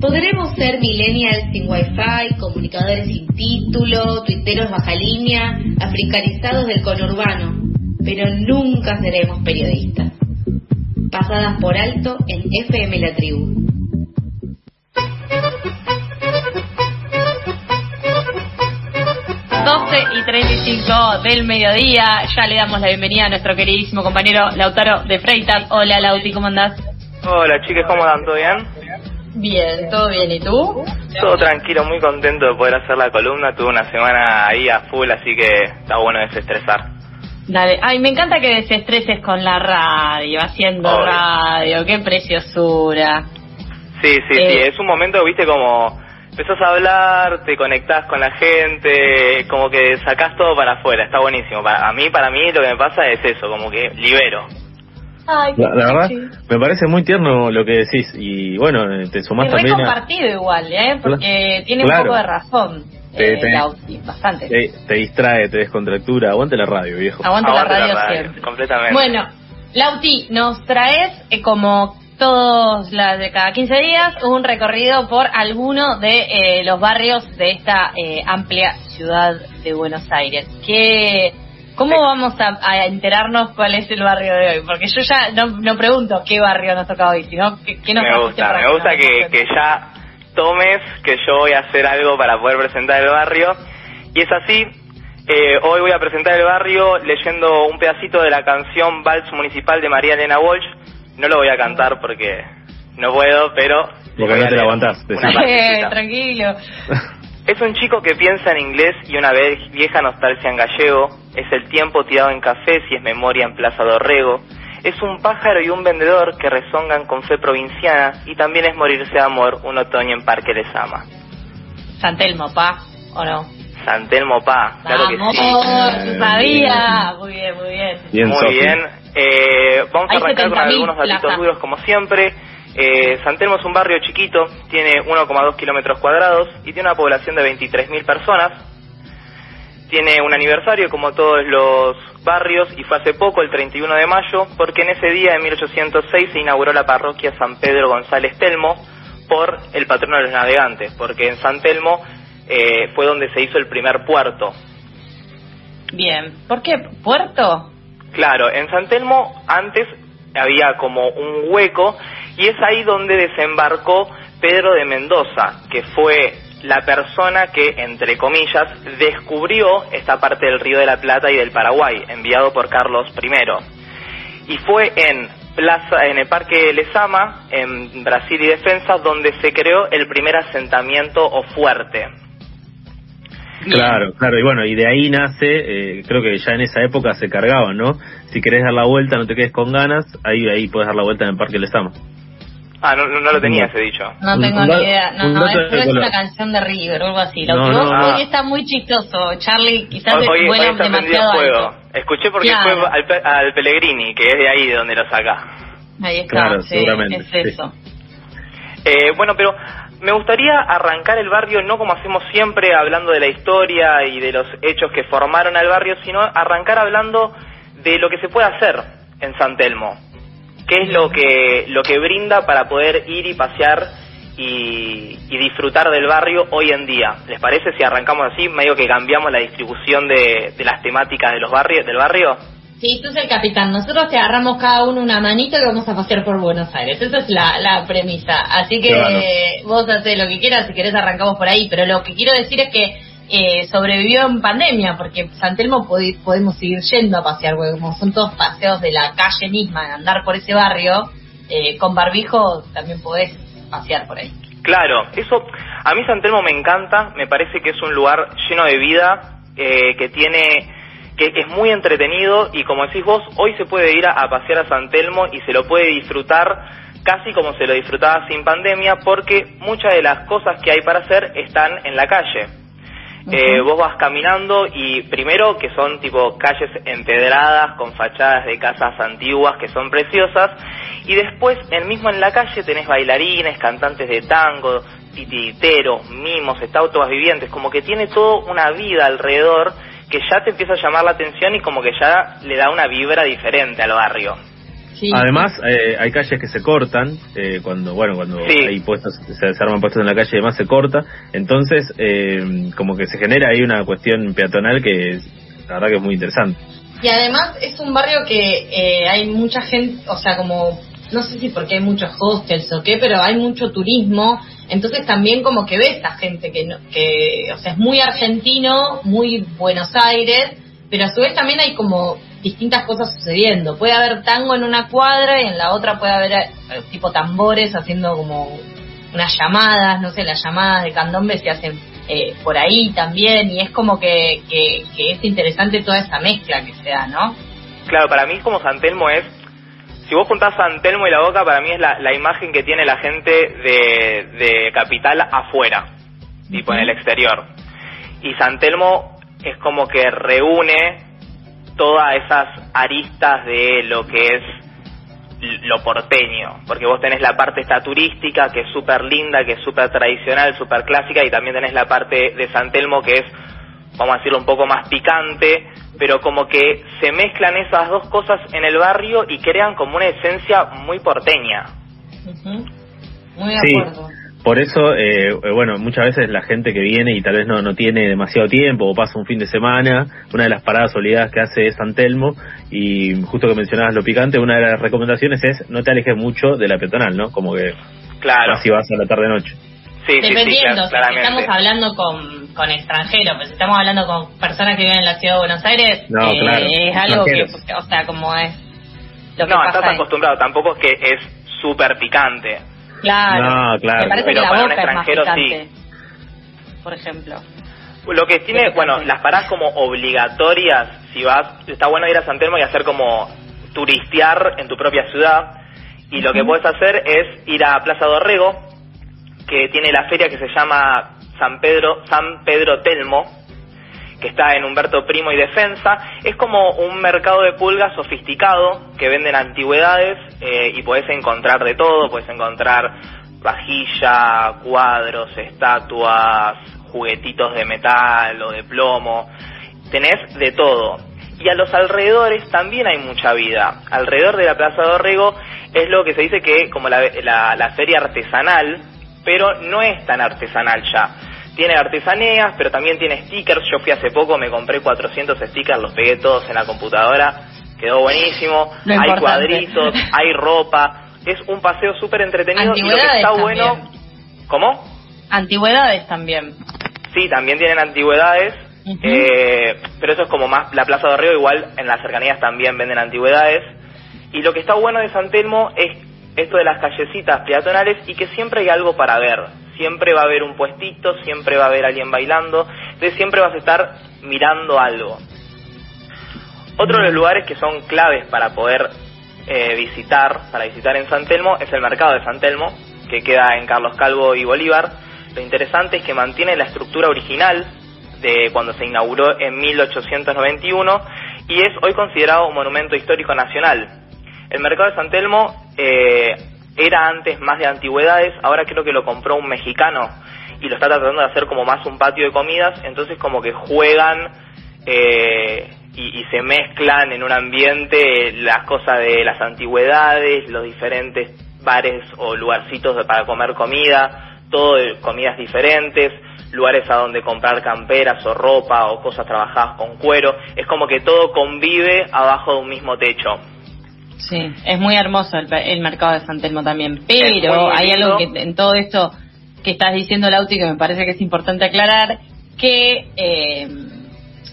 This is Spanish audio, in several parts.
Podremos ser millennials sin wifi, comunicadores sin título, tuiteros baja línea, africanizados del conurbano, pero nunca seremos periodistas. Pasadas por alto en FM La Tribu. 12 y 35 del mediodía. Ya le damos la bienvenida a nuestro queridísimo compañero Lautaro de Freitas. Hola Lauti, ¿cómo andás? Hola chicas, ¿cómo andan? ¿Todo bien? Bien, todo bien. ¿Y tú? Todo tranquilo, muy contento de poder hacer la columna. Tuve una semana ahí a full, así que está bueno desestresar. Dale. Ay, me encanta que desestreses con la radio, haciendo Obvio. radio. Qué preciosura. Sí, sí, sí, Eh. es un momento, viste, como empezás a hablar, te conectás con la gente, como que sacás todo para afuera, está buenísimo. Para, a mí, para mí lo que me pasa es eso, como que libero. Ay, La, la verdad, me parece muy tierno lo que decís. Y bueno, te sumás Es también a. compartido igual, ¿eh? Porque tiene Claro. un poco de razón. Te- eh, te- Lauti, bastante. Te, te distrae, te descontractura. Aguante la radio, viejo. Aguante la radio siempre. completamente. Bueno, Lauti, nos traes eh, como todos las de cada 15 días un recorrido por alguno de eh, los barrios de esta eh, amplia ciudad de Buenos Aires. ¿Qué, ¿Cómo vamos a, a enterarnos cuál es el barrio de hoy? Porque yo ya no, no pregunto qué barrio nos toca hoy, sino qué, qué nos me gusta, me gusta que, ya tomes que yo voy a hacer algo para poder presentar el barrio. Y es así, eh, hoy voy a presentar el barrio leyendo un pedacito de la canción Vals Municipal de María Elena Walsh. No lo voy a cantar porque no puedo, pero... Porque no a te la aguantás. Eh, tranquilo. Es un chico que piensa en inglés y una vieja nostalgia en gallego. Es el tiempo tirado en café si es memoria en Plaza Dorrego. Es un pájaro y un vendedor que rezongan con fe provinciana y también es morirse de amor un otoño en Parque Les Ama. San Telmo, pa, ¿o no? San Telmo Pa, claro que sí. sabía. Muy bien, muy bien. Bien, Muy bien. Eh, vamos a arrancar con 70.000 algunos datitos duros como siempre. Eh, San Telmo es un barrio chiquito, tiene 1,2 kilómetros cuadrados y tiene una población de 23.000 personas. Tiene un aniversario como todos los barrios y fue hace poco, el 31 de mayo, porque en ese día, en 1806, se inauguró la parroquia San Pedro González Telmo por el patrono de los navegantes, porque en San Telmo eh, fue donde se hizo el primer puerto. Bien. ¿Por qué? ¿Puerto? Claro, en San Telmo antes había como un hueco y es ahí donde desembarcó Pedro de Mendoza, que fue la persona que, entre comillas, descubrió esta parte del Río de la Plata y del Paraguay, enviado por Carlos I. Y fue en Plaza, en el Parque Lesama, en Brasil y Defensa, donde se creó el primer asentamiento o fuerte. Claro, claro. Y bueno, y de ahí nace, eh, creo que ya en esa época se cargaban, ¿no? Si querés dar la vuelta, no te quedes con ganas, ahí ahí puedes dar la vuelta en el Parque Lesama. Ah, no, no, no lo tenía ese dicho. No tengo ni idea. No, no, es, es una canción de River o algo así. Lo No, que no, vos- hoy está muy chistoso. Charlie, quizás Hoy, hoy, está demasiado fuego. alto. Escuché porque Claro. fue al, Pe- al Pellegrini, que es de ahí de donde lo saca. Ahí está, Claro, sí, seguramente, es sí. eso. Eh, bueno, pero me gustaría arrancar el barrio no como hacemos siempre hablando de la historia y de los hechos que formaron al barrio, sino arrancar hablando de lo que se puede hacer en San Telmo. ¿Qué es lo que, lo que brinda para poder ir y pasear y, y disfrutar del barrio hoy en día? ¿Les parece si arrancamos así, medio que cambiamos la distribución de, de las temáticas de los barrios, del barrio? Sí, tú sos el capitán. Nosotros te agarramos cada uno una manito y vamos a pasear por Buenos Aires. Esa es la, la premisa. Así que Claro. vos haces lo que quieras, si querés arrancamos por ahí. Pero lo que quiero decir es que eh, sobrevivió en pandemia, porque San Telmo podi- podemos seguir yendo a pasear, porque como son todos paseos de la calle misma, andar por ese barrio, eh, con barbijo también podés pasear por ahí. Claro, eso a mí San Telmo me encanta, me parece que es un lugar lleno de vida, eh, que tiene que es muy entretenido y como decís vos, hoy se puede ir a, a pasear a San Telmo y se lo puede disfrutar casi como se lo disfrutaba sin pandemia porque muchas de las cosas que hay para hacer están en la calle. Eh, vos vas caminando y primero que son tipo calles empedradas con fachadas de casas antiguas que son preciosas. Y después en mismo en la calle tenés bailarines, cantantes de tango, titiriteros, mimos, estatuas vivientes, como que tiene todo una vida alrededor que ya te empieza a llamar la atención y como que ya le da una vibra diferente al barrio. Además, eh, hay calles que se cortan, eh, cuando bueno cuando hay puestos, se, arman puestos en la calle y demás se corta, entonces eh, como que se genera ahí una cuestión peatonal que la verdad que es muy interesante. Y además es un barrio que hay mucha gente, o sea, como, no sé si porque hay muchos hostels o qué, pero hay mucho turismo, entonces también como que ve esta gente que, que o sea, es muy argentino, muy Buenos Aires, pero a su vez también hay como distintas cosas sucediendo. Puede haber tango en una cuadra y en la otra puede haber eh, tipo tambores haciendo como unas llamadas, no sé, las llamadas de candombe se hacen eh, por ahí también y es como que, que, es interesante toda esa mezcla que se da, ¿no? Claro, para mí como San Telmo es, si vos juntás San Telmo y la Boca, para mí es la, la imagen que tiene la gente de, de Capital afuera, tipo en el exterior. Y San Telmo es como que reúne todas esas aristas de lo que es lo porteño, porque vos tenés la parte esta turística que es súper linda, que es súper tradicional, súper clásica, y también tenés la parte de San Telmo que es, vamos a decirlo, un poco más picante, pero como que se mezclan esas dos cosas en el barrio y crean como una esencia muy porteña. Muy de acuerdo. Por eso, eh, eh, bueno, muchas veces la gente que viene y tal vez no, no tiene demasiado tiempo o pasa un fin de semana, una de las paradas obligadas que hace es San Telmo y justo que mencionabas lo picante, una de las recomendaciones es no te alejes mucho de la peatonal, ¿no? Como que claro. así vas a la tarde-noche. Sí, Dependiendo, si estamos hablando con, con extranjeros, pues si estamos hablando con personas que viven en la ciudad de Buenos Aires, eh, es algo que, o sea, como es... Lo que no, estás acostumbrado, tampoco es que es súper picante Claro. claro. Me parece que la boca es más picante, Por ejemplo. Lo que tiene, bueno, las paradas como obligatorias, si vas, está bueno ir a San Telmo y hacer como turistear en tu propia ciudad. Y lo que puedes hacer es ir a Plaza Dorrego, que tiene la feria que se llama San Pedro, San Pedro Telmo, que está en Humberto Primo y Defensa. Es como un mercado de pulgas sofisticado que venden antigüedades eh, y puedes encontrar de todo, puedes encontrar vajilla, cuadros, estatuas, juguetitos de metal o de plomo, tenés de todo. Y a los alrededores también hay mucha vida. Alrededor de la Plaza de Orrego es lo que se dice que como la, la, la feria artesanal, pero no es tan artesanal ya tiene artesanías, pero también tiene stickers. Yo fui hace poco, me compré 400 stickers, los pegué todos en la computadora. Quedó buenísimo. hay cuadritos, hay ropa. Es un paseo súper entretenido y lo que está bueno. ¿Cómo? Antigüedades también. Sí, también tienen antigüedades. eh, pero eso es como más la Plaza de Río, igual en las cercanías también venden antigüedades. Y lo que está bueno de San Telmo es esto de las callecitas peatonales y que siempre hay algo para ver siempre va a haber un puestito, siempre va a haber alguien bailando, entonces siempre vas a estar mirando algo. Otro de los lugares que son claves para poder eh, visitar, para visitar en San Telmo, es el mercado de San Telmo, que queda en Carlos Calvo y Bolívar. Lo interesante es que mantiene la estructura original de cuando se inauguró en 1891 y es hoy considerado un monumento histórico nacional. El mercado de San Telmo eh, era antes más de antigüedades, ahora creo que lo compró un mexicano y lo está tratando de hacer como más un patio de comidas, entonces como que juegan eh, y, se mezclan en un ambiente las cosas de las antigüedades, los diferentes bares o lugarcitos para comer comida, todo de comidas diferentes, lugares a donde comprar camperas o ropa o cosas trabajadas con cuero, es como que todo convive abajo de un mismo techo. Sí, es muy hermoso el, mercado de San Telmo también, pero hay algo que en todo esto que estás diciendo, Lauti, que me parece que es importante aclarar, que eh,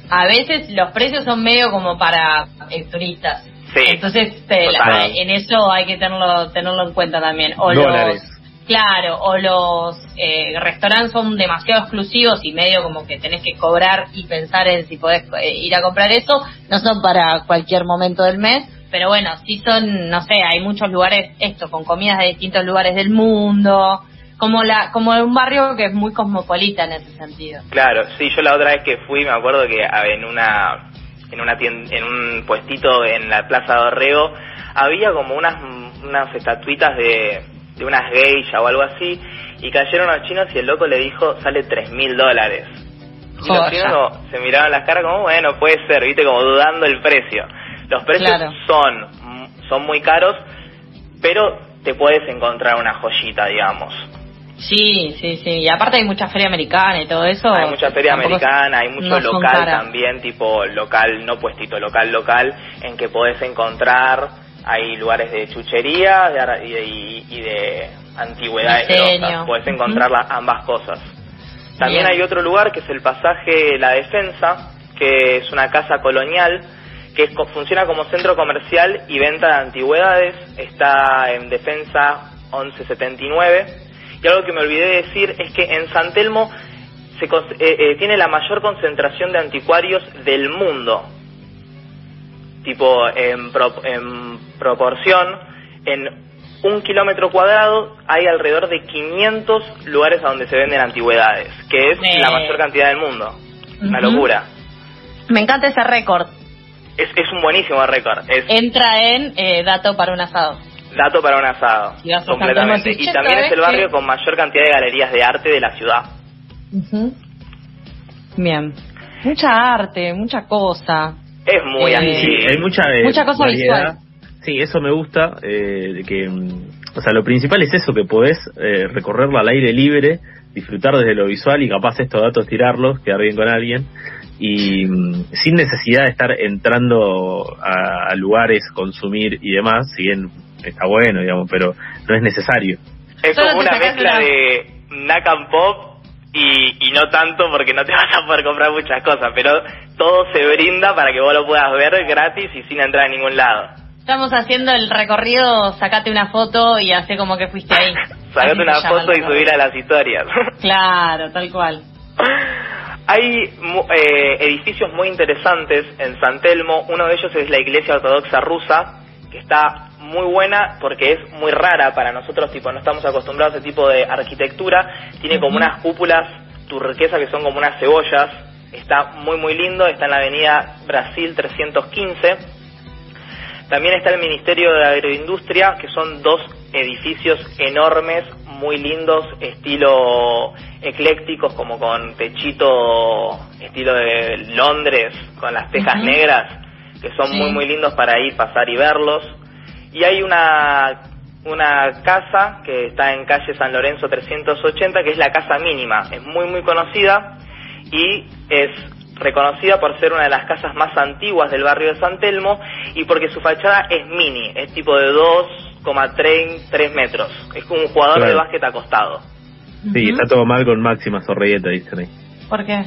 a veces los precios son medio como para turistas. Sí, Entonces, eh, en eso hay que tenerlo tenerlo en cuenta también. O los Claro, o los eh, restaurantes son demasiado exclusivos y medio como que tenés que cobrar y pensar en si podés ir a comprar eso, no son para cualquier momento del mes, pero bueno, sí son, no sé, hay muchos lugares, esto, con comidas de distintos lugares del mundo, como la como un barrio que es muy cosmopolita en ese sentido. Claro, sí, yo la otra vez que fui me acuerdo que en una en una en un puestito en la Plaza de Orrego había como unas unas estatuitas de, de unas geishas o algo así y cayeron los chinos y el loco le dijo sale tres mil dólares. Y los chinos se miraban las caras como bueno puede ser, viste como dudando el precio. Los precios son son muy caros, pero te puedes encontrar una joyita, digamos. Sí, sí, sí. Y aparte hay mucha feria americana y todo eso. Hay mucha feria americana, hay mucho local también, tipo local, no puestito, local, local, en que podés encontrar, hay lugares de chuchería y, de, y, de antigüedades. Puedes encontrar ambas cosas. También hay otro lugar que es el pasaje La Defensa, que es una casa colonial que funciona como centro comercial y venta de antigüedades. Está en Defensa 1179 y algo que me olvidé de decir es que en San Telmo se, eh, eh, tiene la mayor concentración de anticuarios del mundo. Tipo, en, proporción, en un kilómetro cuadrado hay alrededor de 500 lugares a donde se venden antigüedades, que es la mayor cantidad del mundo. Una locura. Me encanta ese récord. Es, es un buenísimo récord. Entra en eh, dato para un asado. Dato para un asado, completamente. Y también es el barrio con mayor cantidad de galerías de arte de la ciudad. Bien. Mucha arte, mucha cosa. Es muy eh, así. hay mucha, eh, mucha cosa visual. Sí, eso me gusta, eh, que, mm, o sea, lo principal es eso, que podés eh, recorrerlo al aire libre, disfrutar desde lo visual y capaz estos datos tirarlos, quedar bien con alguien y mm, sin necesidad de estar entrando a, a, lugares, consumir y demás, si bien está bueno, digamos, pero no es necesario. Es como una mezcla de Nakam Pop y, y no tanto porque no te vas a poder comprar muchas cosas, pero todo se brinda para que vos lo puedas ver gratis y sin entrar a ningún lado. Estamos haciendo el recorrido, sacate una foto y hace como que fuiste ahí. sacate una foto y subir a las historias. claro, tal cual. Hay eh, edificios muy interesantes en San Telmo, uno de ellos es la iglesia ortodoxa rusa, que está muy buena porque es muy rara para nosotros, tipo, no estamos acostumbrados a ese tipo de arquitectura. Tiene como unas cúpulas turquesas que son como unas cebollas. Está muy, muy lindo. Está en la avenida Brasil 315. También está el Ministerio de Agroindustria, que son dos edificios enormes, muy lindos, estilo eclécticos, como con techito estilo de Londres, con las tejas negras, que son muy, muy lindos para ir, pasar y verlos. Y hay una, una casa que está en calle San Lorenzo 380, que es la casa mínima. Es muy, muy conocida y es reconocida por ser una de las casas más antiguas del barrio de San Telmo y porque su fachada es mini, es tipo de 2,3 metros. Es como un jugador de básquet acostado. Sí, está todo mal con Máxima Zorrilleta, dicen ahí. ¿Por qué?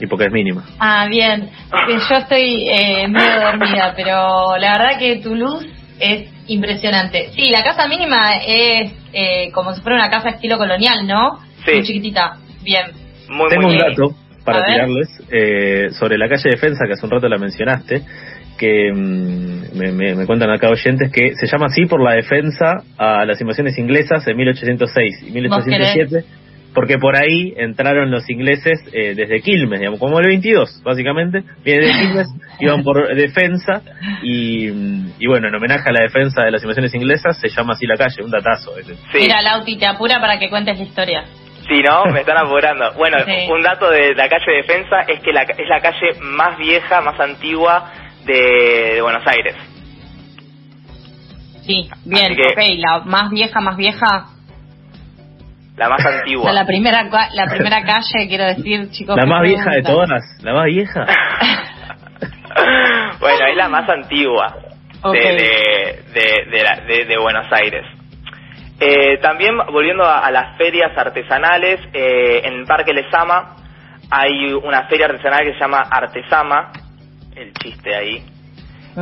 Y porque es mínima. Ah, bien. Yo estoy eh, medio dormida, pero la verdad que tu luz es impresionante. Sí, la casa mínima es eh, como si fuera una casa estilo colonial, ¿no? Sí. Muy chiquitita. Bien. Muy, Tengo un dato para tirarles eh, sobre la calle Defensa, que hace un rato la mencionaste, que mm, me, me, cuentan acá oyentes que se llama así por la defensa a las invasiones inglesas en 1806 y 1807 porque por ahí entraron los ingleses eh, desde Quilmes, digamos, como el 22, básicamente, viene de Quilmes, iban por defensa, y, y, bueno, en homenaje a la defensa de las invasiones inglesas, se llama así la calle, un datazo. Ese. Mira, Lauti, te apura para que cuentes la historia. Sí, ¿no? Me están apurando. Bueno, un dato de la calle Defensa es que la, es la calle más vieja, más antigua de, Buenos Aires. Sí, bien, ok, la más vieja, más vieja, la más antigua. la primera la primera calle, quiero decir, chicos. La más vieja de todas, la más vieja. bueno, es la más antigua de, de, de, Buenos Aires. Eh, también volviendo a, las ferias artesanales, eh, en el Parque Lesama hay una feria artesanal que se llama Artesama, el chiste ahí,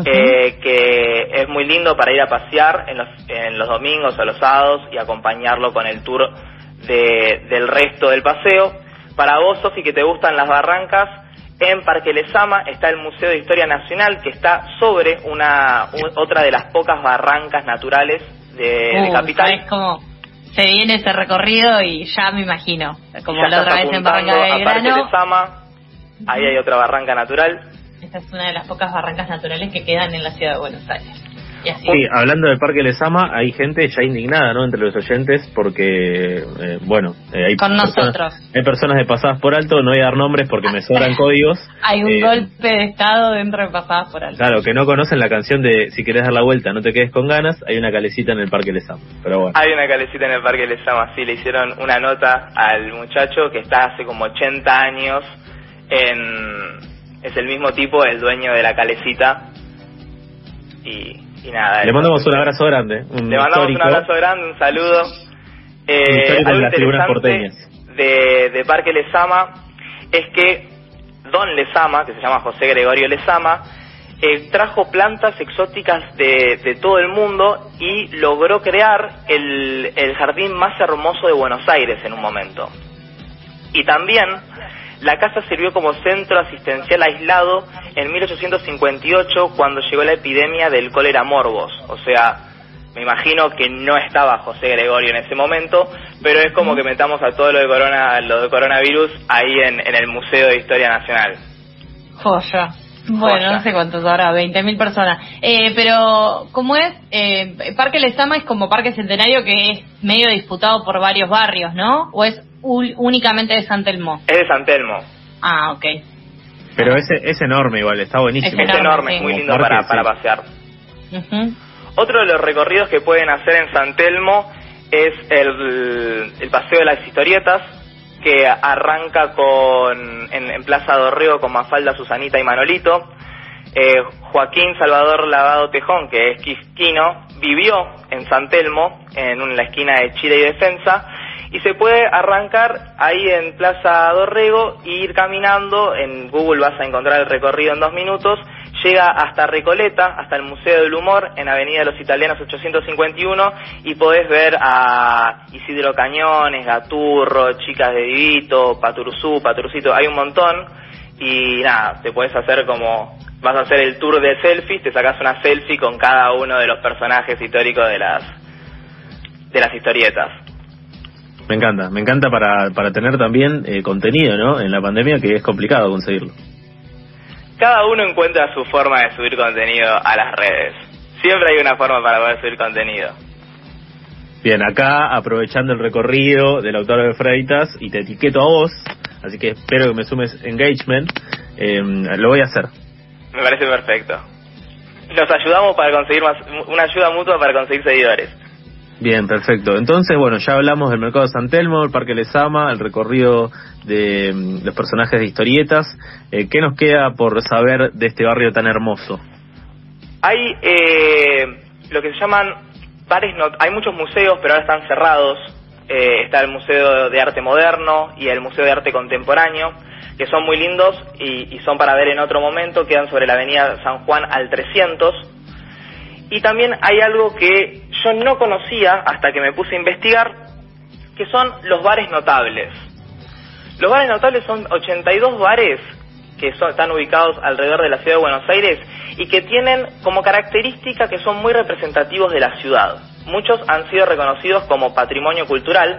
eh, que es muy lindo para ir a pasear en los, en los domingos o los sábados y acompañarlo con el tour del resto del paseo. Para vos, Sofi, que te gustan las barrancas, en Parque Lesama está el Museo de Historia Nacional, que está sobre una otra de las pocas barrancas naturales de, uh, Capital. Es como se viene ese recorrido y ya me imagino, como la otra vez en Barranca de Parque Lesama, ahí hay otra barranca natural. Esta es una de las pocas barrancas naturales que quedan en la ciudad de Buenos Aires. Sí, hablando del Parque Lesama, hay gente ya indignada, ¿no? Entre los oyentes, porque, eh, bueno, eh, hay, Con personas, nosotros. hay personas de pasadas por alto, no voy a dar nombres porque me sobran códigos. Hay un Eh, golpe de estado dentro de pasadas por alto. Claro, que no conocen la canción de Si querés dar la vuelta, no te quedes con ganas, hay una calecita en el Parque Lesama. Pero bueno. Hay una calecita en el Parque Lesama, sí, le hicieron una nota al muchacho que está hace como 80 años en... Es el mismo tipo, el dueño de la calecita. Y, y nada. Le mandamos un abrazo grande. Un Le mandamos histórico. un abrazo grande, un saludo. Eh, Un algo las interesante de, de Parque Lesama es que Don Lesama, que se llama José Gregorio Lesama, eh, trajo plantas exóticas de, de todo el mundo y logró crear el, el jardín más hermoso de Buenos Aires en un momento. Y también la casa sirvió como centro asistencial aislado en 1858 cuando llegó la epidemia del cólera morbos. O sea, me imagino que no estaba José Gregorio en ese momento, pero es como que metamos a todo lo de, corona, lo de coronavirus ahí en, en el Museo de Historia Nacional. Joya. Bueno, Joya. no sé cuántos ahora, 20.000 personas. Eh, pero, ¿cómo es? Eh, Parque Lesama es como Parque Centenario que es medio disputado por varios barrios, ¿no? ¿O es únicamente de San Telmo? Es de San Telmo. Ah, ok. Pero es, es enorme igual, está buenísimo. Es Es enorme, es muy lindo parque, para, sí. para pasear. Ujú. Otro de los recorridos que pueden hacer en San Telmo es el, el Paseo de las Historietas, que arranca con en, en Plaza Dorrego con Mafalda, Susanita y Manolito. Eh, Joaquín Salvador Lavado Tejón, que es quisquino, vivió en San Telmo, en la esquina de Chile y Defensa, y se puede arrancar ahí en Plaza Dorrego e ir caminando. En Google vas a encontrar el recorrido en dos minutos. Llega hasta Recoleta, hasta el Museo del Humor, en Avenida de los Italianos 851, y podés ver a Isidro Cañones, Gaturro, Chicas de Divito, Paturuzú, Paturucito, hay un montón. Y nada, te puedes hacer como, vas a hacer el tour de selfies, te sacas una selfie con cada uno de los personajes históricos de las, de las historietas. Me encanta, me encanta para, para tener también eh, contenido, ¿no? En la pandemia que es complicado conseguirlo. Cada uno encuentra su forma de subir contenido a las redes. Siempre hay una forma para poder subir contenido. Bien, acá aprovechando el recorrido del autor de Freitas y te etiqueto a vos, así que espero que me sumes engagement, eh, lo voy a hacer. Me parece perfecto. Nos ayudamos para conseguir más, una ayuda mutua para conseguir seguidores. Bien, perfecto. Entonces, bueno, ya hablamos del Mercado de San Telmo, el Parque Lesama, el recorrido de mm, los personajes de historietas. Eh, ¿Qué nos queda por saber de este barrio tan hermoso? Hay eh, lo que se llaman bares, not- hay muchos museos, pero ahora están cerrados. Eh, está el Museo de Arte Moderno y el Museo de Arte Contemporáneo, que son muy lindos y, y son para ver en otro momento, quedan sobre la avenida San Juan al 300. Y también hay algo que yo no conocía hasta que me puse a investigar, que son los bares notables. Los bares notables son 82 bares que son- están ubicados alrededor de la ciudad de Buenos Aires y que tienen como característica que son muy representativos de la ciudad. Muchos han sido reconocidos como patrimonio cultural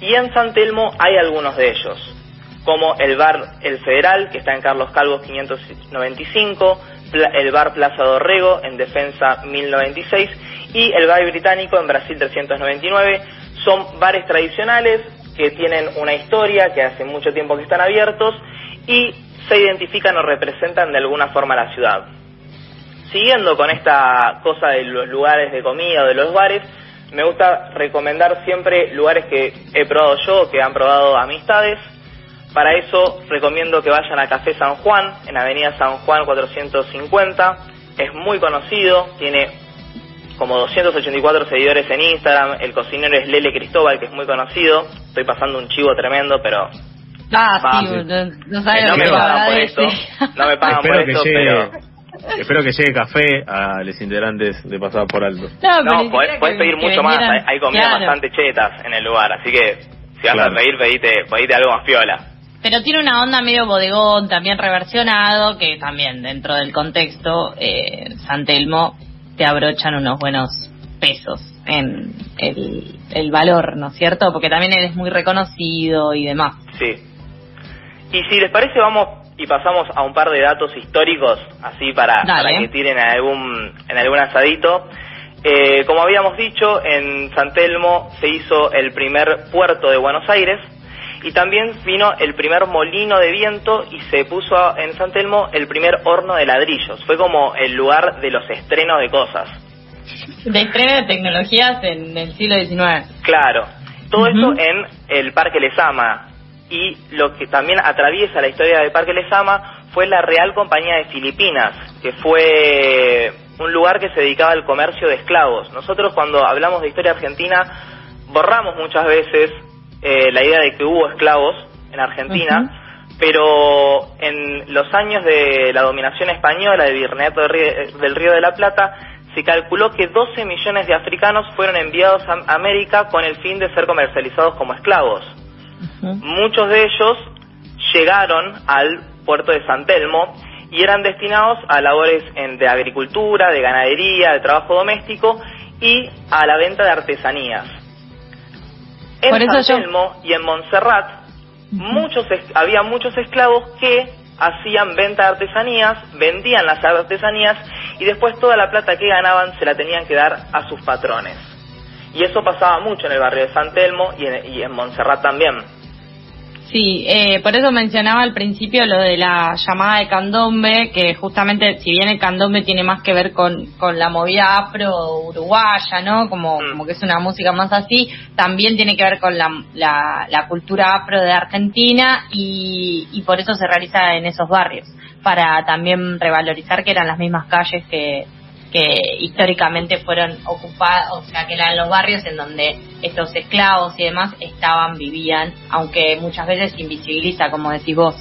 y en San Telmo hay algunos de ellos, como el bar El Federal, que está en Carlos Calvos 595, Pla- el bar Plaza Dorrego en Defensa 1096 y el bar Británico en Brasil 399. Son bares tradicionales que tienen una historia, que hace mucho tiempo que están abiertos y se identifican o representan de alguna forma la ciudad. Siguiendo con esta cosa de los lugares de comida o de los bares, me gusta recomendar siempre lugares que he probado yo, que han probado amistades. Para eso recomiendo que vayan a Café San Juan, en Avenida San Juan 450. Es muy conocido, tiene como 284 seguidores en Instagram. El cocinero es Lele Cristóbal, que es muy conocido. Estoy pasando un chivo tremendo, pero Ah, sí, no, no sabes no lo me pagan por esto. No me pagan espero por que esto, llegue, pero... espero que llegue café a los integrantes de Pasada por Alto. No, No, podés, podés pedir que mucho más. Hay, hay comidas claro. bastante chetas en el lugar, así que si vas Claro. a pedir, pedite, pedite algo más piola. Pero tiene una onda medio bodegón, también reversionado, que también dentro del contexto, eh, San Telmo te abrochan unos buenos pesos en el, el valor, ¿no es cierto? Porque también eres muy reconocido y demás. Sí. Y si les parece, vamos y pasamos a un par de datos históricos, así para, para que tiren en algún, en algún asadito. Eh, como habíamos dicho, en San Telmo se hizo el primer puerto de Buenos Aires y también vino el primer molino de viento y se puso en San Telmo el primer horno de ladrillos. Fue como el lugar de los estrenos de cosas. De estreno de tecnologías en el siglo XIX. Claro. Todo esto en el Parque Lesama. Y lo que también atraviesa la historia del Parque Lesama fue la Real Compañía de Filipinas, que fue un lugar que se dedicaba al comercio de esclavos. Nosotros cuando hablamos de historia argentina borramos muchas veces eh, la idea de que hubo esclavos en Argentina, pero en los años de la dominación española del Virreinato del Río de la Plata se calculó que 12 millones de africanos fueron enviados a América con el fin de ser comercializados como esclavos. Muchos de ellos llegaron al puerto de San Telmo y eran destinados a labores de agricultura, de ganadería, de trabajo doméstico y a la venta de artesanías. En San Telmo y en Montserrat muchos había muchos esclavos que hacían venta de artesanías, vendían las artesanías y después toda la plata que ganaban se la tenían que dar a sus patrones. Y eso pasaba mucho en el barrio de San Telmo y en, y en Montserrat también. Sí, eh, por eso mencionaba al principio lo de la llamada de candombe, que justamente, si bien el candombe tiene más que ver con, con la movida afro-uruguaya, ¿no? Como, mm. como que es una música más así, también tiene que ver con la, la, cultura afro de Argentina y, y por eso se realiza en esos barrios, para también revalorizar que eran las mismas calles que, que históricamente fueron ocupados, o sea, que eran los barrios en donde estos esclavos y demás estaban, vivían, aunque muchas veces invisibiliza, como decís vos.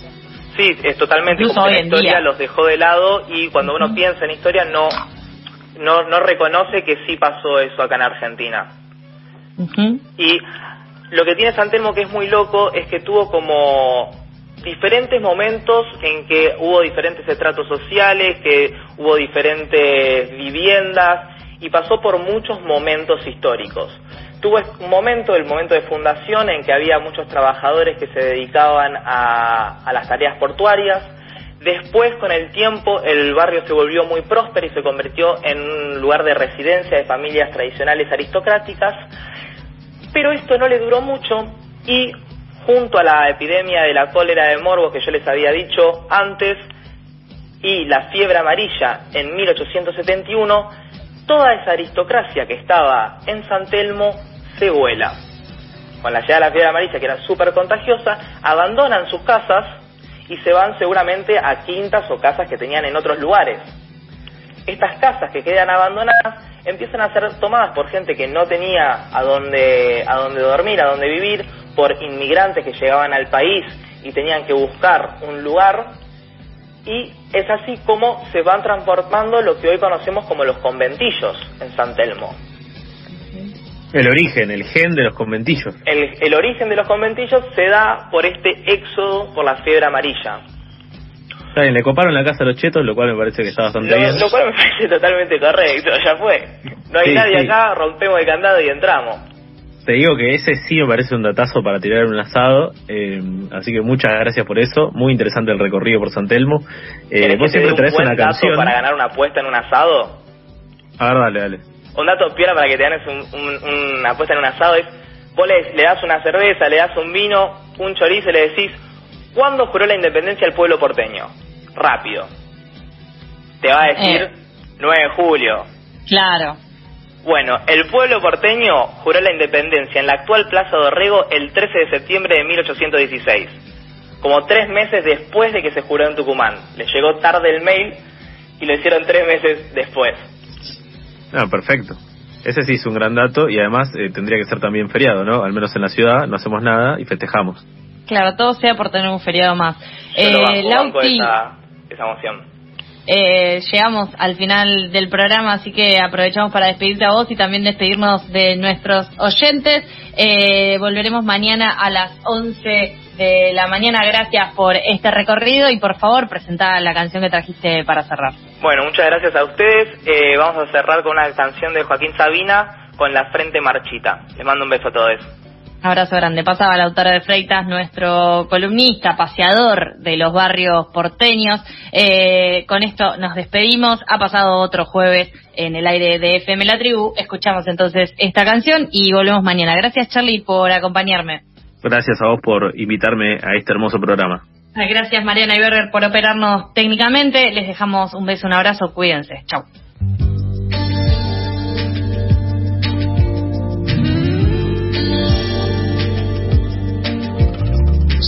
Sí, es totalmente como la historia los dejó de lado y cuando uno piensa en historia no, no, no reconoce que sí pasó eso acá en Argentina. Y lo que tiene San Telmo que es muy loco es que tuvo como diferentes momentos en que hubo diferentes estratos sociales, que hubo diferentes viviendas y pasó por muchos momentos históricos. Tuvo un momento, el momento de fundación, en que había muchos trabajadores que se dedicaban a, a las tareas portuarias. Después, con el tiempo, el barrio se volvió muy próspero y se convirtió en un lugar de residencia de familias tradicionales aristocráticas. Pero esto no le duró mucho y junto a la epidemia de la cólera de morbo que yo les había dicho antes y la fiebre amarilla en 1871, toda esa aristocracia que estaba en San Telmo se vuela. Con la llegada de la fiebre amarilla, que era súper contagiosa, abandonan sus casas y se van seguramente a quintas o casas que tenían en otros lugares. Estas casas que quedan abandonadas empiezan a ser tomadas por gente que no tenía a dónde, a dónde dormir, a dónde vivir, por inmigrantes que llegaban al país y tenían que buscar un lugar y es así como se van transformando lo que hoy conocemos como los conventillos en San Telmo. El origen, el gen de los conventillos. El, el origen de los conventillos se da por este éxodo por la fiebre amarilla. Está bien, le coparon la casa a los chetos, lo cual me parece que está bastante bien. Lo cual me parece totalmente correcto, ya fue. No hay nadie acá, rompemos el candado y entramos te digo que ese sí me parece un datazo para tirar un asado, eh, así que muchas gracias por eso, muy interesante el recorrido por San Telmo. Eh, vos siempre traes una canción. para ganar una apuesta en un asado? A ver, dale, dale. Un dato piola para que te ganes una apuesta en un asado es, vos le, das una cerveza, le das un vino, un chorizo y le decís, ¿cuándo juró la independencia el pueblo porteño? Rápido. Te va a decir 9 eh. de julio. Claro. Bueno, el pueblo porteño juró la independencia en la actual Plaza Dorrego el 13 de septiembre de 1816, como tres meses después de que se juró en Tucumán. Le llegó tarde el mail y lo hicieron tres meses después. Ah, perfecto. Ese sí es un gran dato y además eh, tendría que ser también feriado, ¿no? Al menos en la ciudad no hacemos nada y festejamos. Claro, todo sea por tener un feriado más. eh, esa, esa moción. Eh, llegamos al final del programa, así que aprovechamos para despedirte a vos y también despedirnos de nuestros oyentes. Eh, volveremos mañana a las 11 de la mañana. Gracias por este recorrido y por favor presenta la canción que trajiste para cerrar. Bueno, muchas gracias a ustedes. Eh, vamos a cerrar con una canción de Joaquín Sabina con La Frente Marchita. Les mando un beso a todos. Abrazo grande. Pasaba la autora de Freitas, nuestro columnista, paseador de los barrios porteños. Eh, con esto nos despedimos. Ha pasado otro jueves en el aire de FM La Tribu. Escuchamos entonces esta canción y volvemos mañana. Gracias, Charlie, por acompañarme. Gracias a vos por invitarme a este hermoso programa. Gracias, Mariana Iberger, por operarnos técnicamente. Les dejamos un beso, un abrazo. Cuídense. Chau.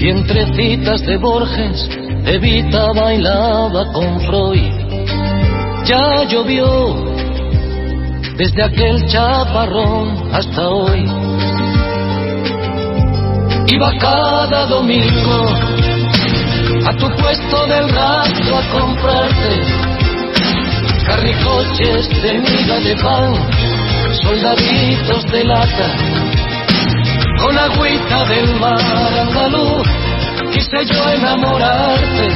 Y entre citas de Borges Evita bailaba con Freud. Ya llovió desde aquel chaparrón hasta hoy. Iba cada domingo a tu puesto del rastro a comprarte carricoches de miga de pan, soldaditos de lata, con agüita del mar andaluz quise yo enamorarte,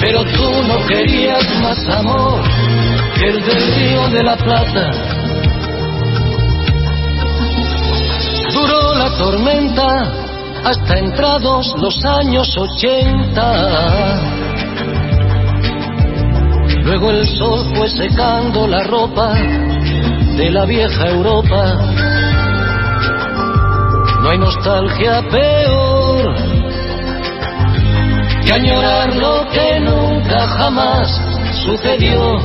pero tú no querías más amor que el del río de la Plata. Duró la tormenta hasta entrados los años ochenta. Luego el sol fue secando la ropa de la vieja Europa. No hay nostalgia peor y añorar lo que nunca jamás sucedió.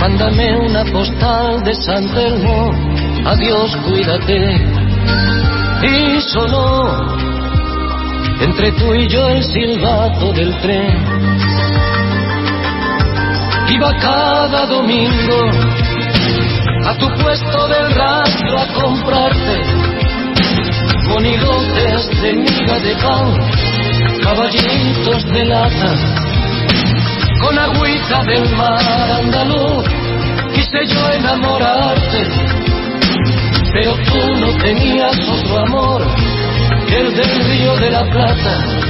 Mándame una postal de San Telmo, adiós, cuídate. Y sonó entre tú y yo el silbato del tren. Iba cada domingo a tu puesto del rastro a comprarte monigotes de miga de pan caballitos de lata, con agüita del mar andaluz, quise yo enamorarte, pero tú no tenías otro amor que el del río de la Plata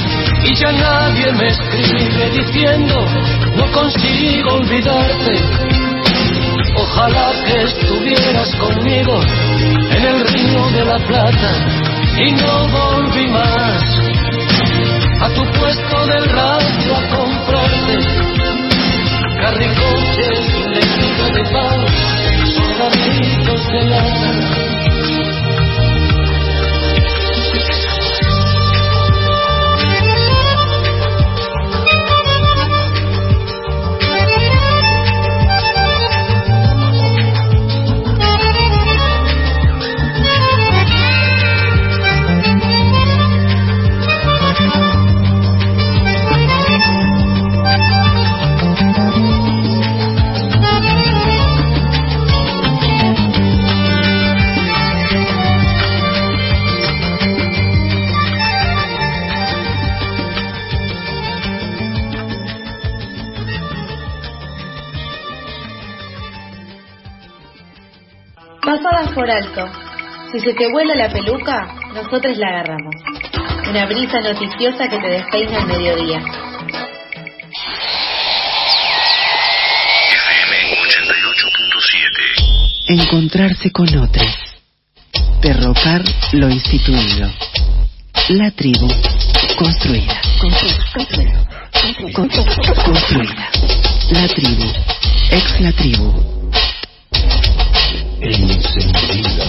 y ya nadie me escribe diciendo no consigo olvidarte. Ojalá que estuvieras conmigo en el río de la Plata y no volví más a tu puesto del radio a comprarte carricoches de de pan, soldaditos de lata. Alto. Si se te vuela la peluca, nosotros la agarramos. Una brisa noticiosa que te despeina al mediodía. FM 88.7. Encontrarse con otros. Derrocar lo instituido. La tribu construida. Construida. La tribu. Ex la tribu. É encendida.